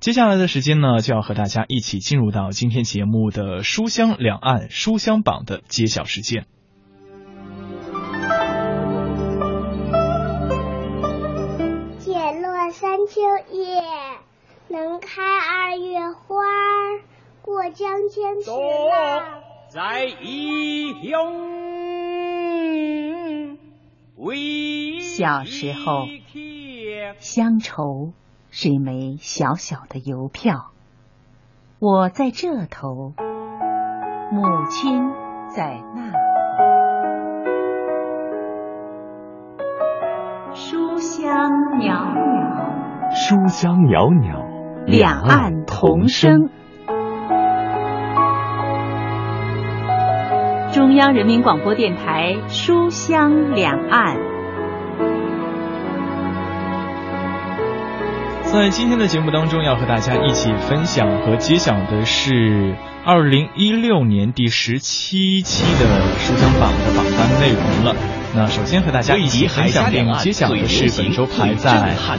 接下来的时间呢，就要和大家一起进入到今天节目的书香两岸书香榜的揭晓时间。解落三秋叶，能开二月花。过江千尺浪，在异乡。小时候，乡愁是一枚小小的邮票。我在这头，母亲在那头。书香袅袅，书香袅袅，两岸同声。中央人民广播电台《书香两岸》。在今天的节目当中，要和大家一起分享和揭晓的是二零一六年第十七期的《书香榜》的榜单内容了。那首先和大家一起分享并揭晓的是本周排在啊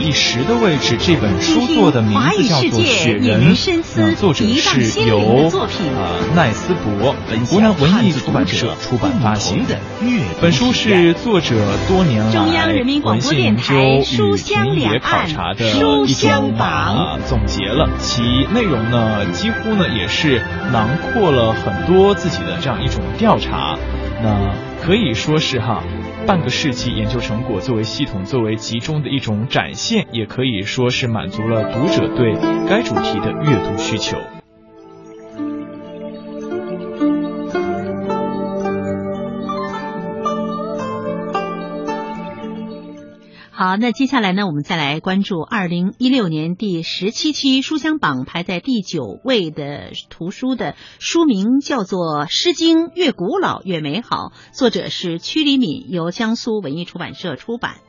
第十的位置，这本书作的名字叫做《雪人》，那作者是由啊奈斯伯湖南文艺出版社出版发行。本书是作者多年来文献研究与田野考察的一种啊总结了，其内容呢几乎呢也是囊括了很多自己的这样一种调查。那可以说是哈，半个世纪研究成果作为系统、作为集中的一种展现，也可以说是满足了读者对该主题的阅读需求。好，那接下来呢，我们再来关注二零一六年第十七期书香榜排在第九位的图书的书名叫做《诗经》，越古老越美好，作者是屈黎敏，由江苏文艺出版社出版。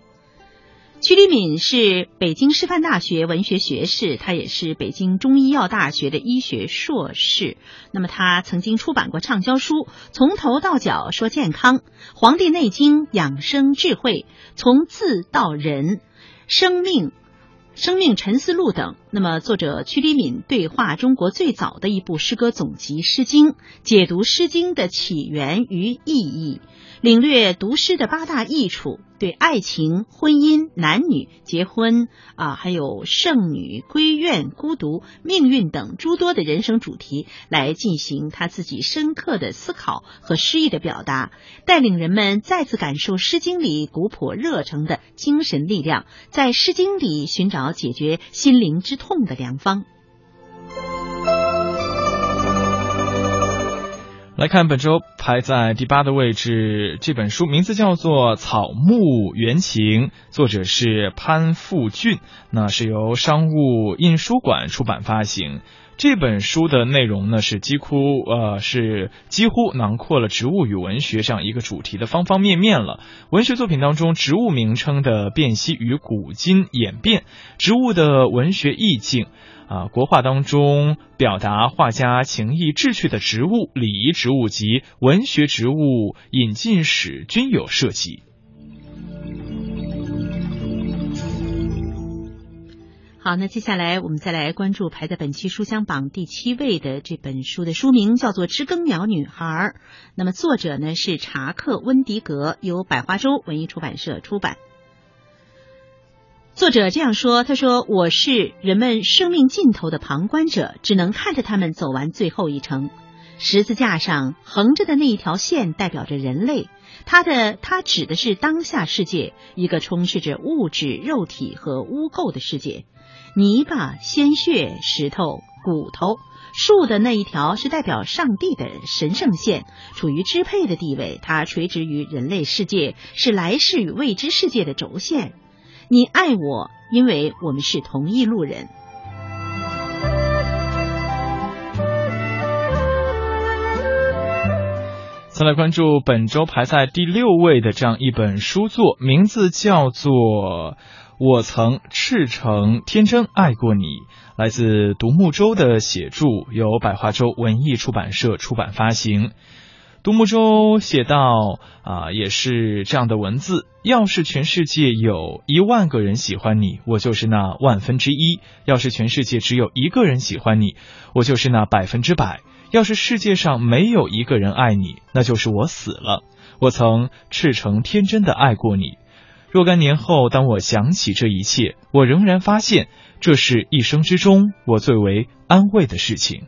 曲黎敏是北京师范大学文学学士，他也是北京中医药大学的医学硕士。那么他曾经出版过畅销书《从头到脚说健康》《黄帝内经养生智慧》《从字到人》《生命》《生命沉思录》等。那么作者屈黎敏对话中国最早的一部诗歌总集《诗经》，解读《诗经》的起源与意义。领略读诗的八大益处，对爱情、婚姻、男女结婚啊，还有剩女归院、孤独、命运等诸多的人生主题，来进行他自己深刻的思考和诗意的表达，带领人们再次感受《诗经》里古朴热诚的精神力量，在《诗经》里寻找解决心灵之痛的良方。来看本周排在第八的位置，这本书名字叫做《草木原情》，作者是潘富俊，那是由商务印书馆出版发行。这本书的内容呢是几乎呃是几乎囊括了植物与文学这样一个主题的方方面面了。文学作品当中，植物名称的辨析与古今演变，植物的文学意境。啊，国画当中表达画家情意志趣的植物、礼仪植物及文学植物引进史均有涉及。好，那接下来我们再来关注排在本期书香榜第七位的这本书的书名叫做《知更鸟女孩》，那么作者呢是查克·温迪格，由百花洲文艺出版社出版。作者这样说：“他说，我是人们生命尽头的旁观者，只能看着他们走完最后一程。十字架上横着的那一条线代表着人类，它的它指的是当下世界，一个充斥着物质、肉体和污垢的世界。泥巴、鲜血、石头、骨头、树的那一条是代表上帝的神圣线，处于支配的地位，它垂直于人类世界，是来世与未知世界的轴线。”你爱我，因为我们是同一路人。再来关注本周排在第六位的这样一本书作，名字叫做《我曾赤诚天真爱过你》，来自独木舟的写著，由百花洲文艺出版社出版发行。独木舟写道，啊，也是这样的文字。要是全世界有一万个人喜欢你，我就是那万分之一；要是全世界只有一个人喜欢你，我就是那百分之百。要是世界上没有一个人爱你，那就是我死了。我曾赤诚天真的爱过你，若干年后当我想起这一切，我仍然发现这是一生之中我最为安慰的事情。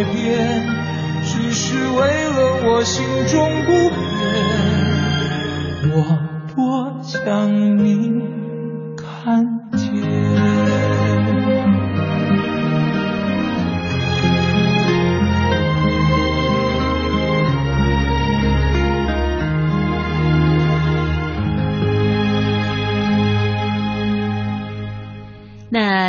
改变，只是为了我心中不变。我多想你。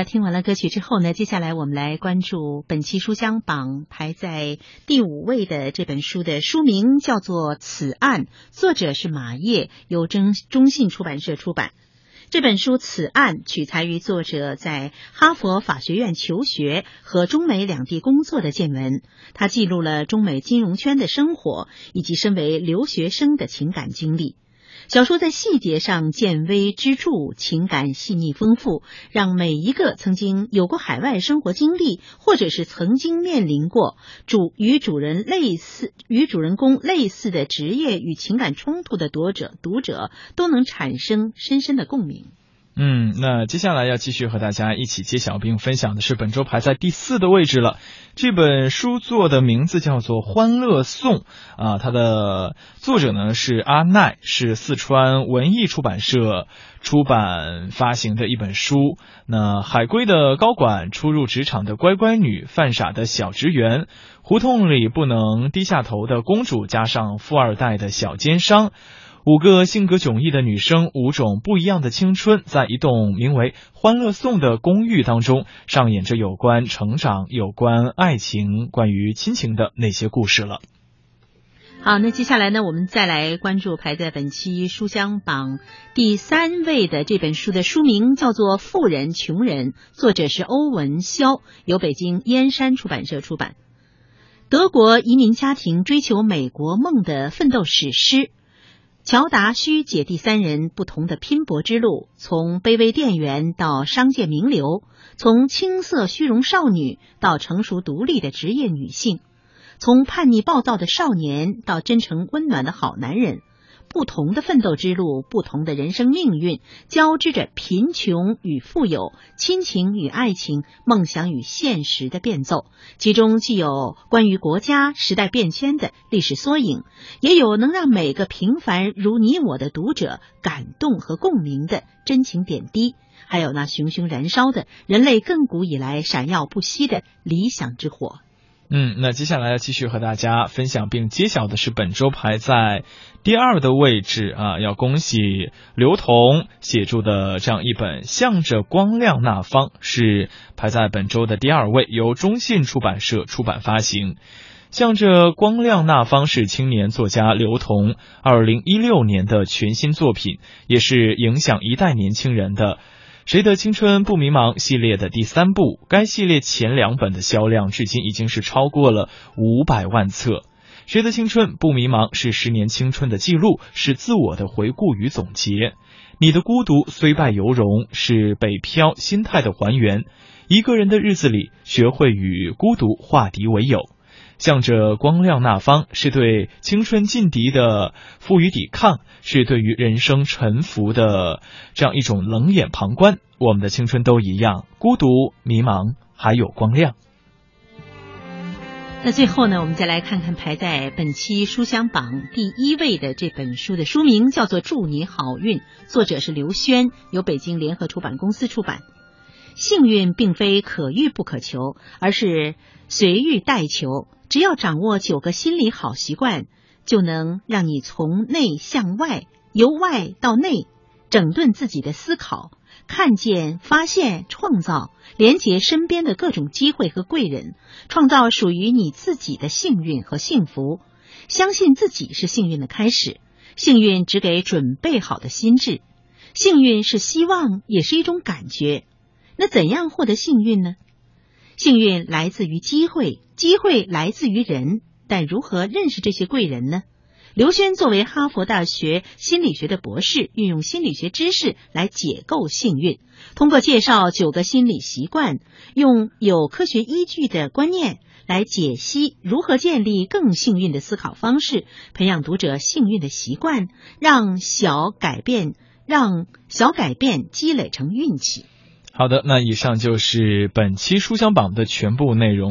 听完了歌曲之后呢接下来我们来关注本期书香榜排在第五位的这本书的书名叫做此案作者是马业由中中信出版社出版。这本书此案取材于作者在哈佛法学院求学和中美两地工作的见闻它记录了中美金融圈的生活以及身为留学生的情感经历。小说在细节上见微知著，情感细腻丰富，让每一个曾经有过海外生活经历，或者是曾经面临过主与主人类似、与主人公类似的职业与情感冲突的读者，读者都能产生深深的共鸣。嗯，那接下来要继续和大家一起揭晓并分享的是本周排在第四的位置了。这本书作的名字叫做《欢乐颂》啊，它的作者呢是阿奈，是四川文艺出版社出版发行的一本书。那海归的高管，初入职场的乖乖女，犯傻的小职员，胡同里不能低下头的公主，加上富二代的小奸商。五个性格迥异的女生，五种不一样的青春，在一栋名为“欢乐颂”的公寓当中，上演着有关成长、有关爱情、关于亲情的那些故事了。好，那接下来呢，我们再来关注排在本期书香榜第三位的这本书的书名叫做《富人穷人》，作者是欧文肖，由北京燕山出版社出版。德国移民家庭追求美国梦的奋斗史诗。乔达须姐弟三人不同的拼搏之路，从卑微店员到商界名流，从青涩虚荣少女到成熟独立的职业女性，从叛逆暴躁的少年到真诚温暖的好男人。不同的奋斗之路，不同的人生命运，交织着贫穷与富有、亲情与爱情、梦想与现实的变奏。其中既有关于国家时代变迁的历史缩影，也有能让每个平凡如你我的读者感动和共鸣的真情点滴，还有那熊熊燃烧的人类亘古以来闪耀不息的理想之火。嗯，那接下来要继续和大家分享并揭晓的是本周排在第二的位置啊，要恭喜刘同写著的这样一本《向着光亮那方》，是排在本周的第二位，由中信出版社出版发行。《向着光亮那方》是青年作家刘同二零一六年的全新作品，也是影响一代年轻人的。谁的青春不迷茫系列的第三部，该系列前两本的销量至今已经是超过了五百万册。谁的青春不迷茫是十年青春的记录，是自我的回顾与总结。你的孤独虽败犹荣，是北漂心态的还原。一个人的日子里，学会与孤独化敌为友。向着光亮那方，是对青春劲敌的负隅抵抗，是对于人生沉浮的这样一种冷眼旁观。我们的青春都一样，孤独、迷茫，还有光亮。那最后呢，我们再来看看排在本期书香榜第一位的这本书的书名叫做《祝你好运》，作者是刘轩，由北京联合出版公司出版。幸运并非可遇不可求，而是随遇待求。只要掌握九个心理好习惯，就能让你从内向外，由外到内，整顿自己的思考，看见、发现、创造，连接身边的各种机会和贵人，创造属于你自己的幸运和幸福。相信自己是幸运的开始，幸运只给准备好的心智。幸运是希望，也是一种感觉。那怎样获得幸运呢？幸运来自于机会，机会来自于人，但如何认识这些贵人呢？刘轩作为哈佛大学心理学的博士，运用心理学知识来解构幸运，通过介绍九个心理习惯，用有科学依据的观念来解析如何建立更幸运的思考方式，培养读者幸运的习惯，让小改变让小改变积累成运气。好的，那以上就是本期书香榜的全部内容。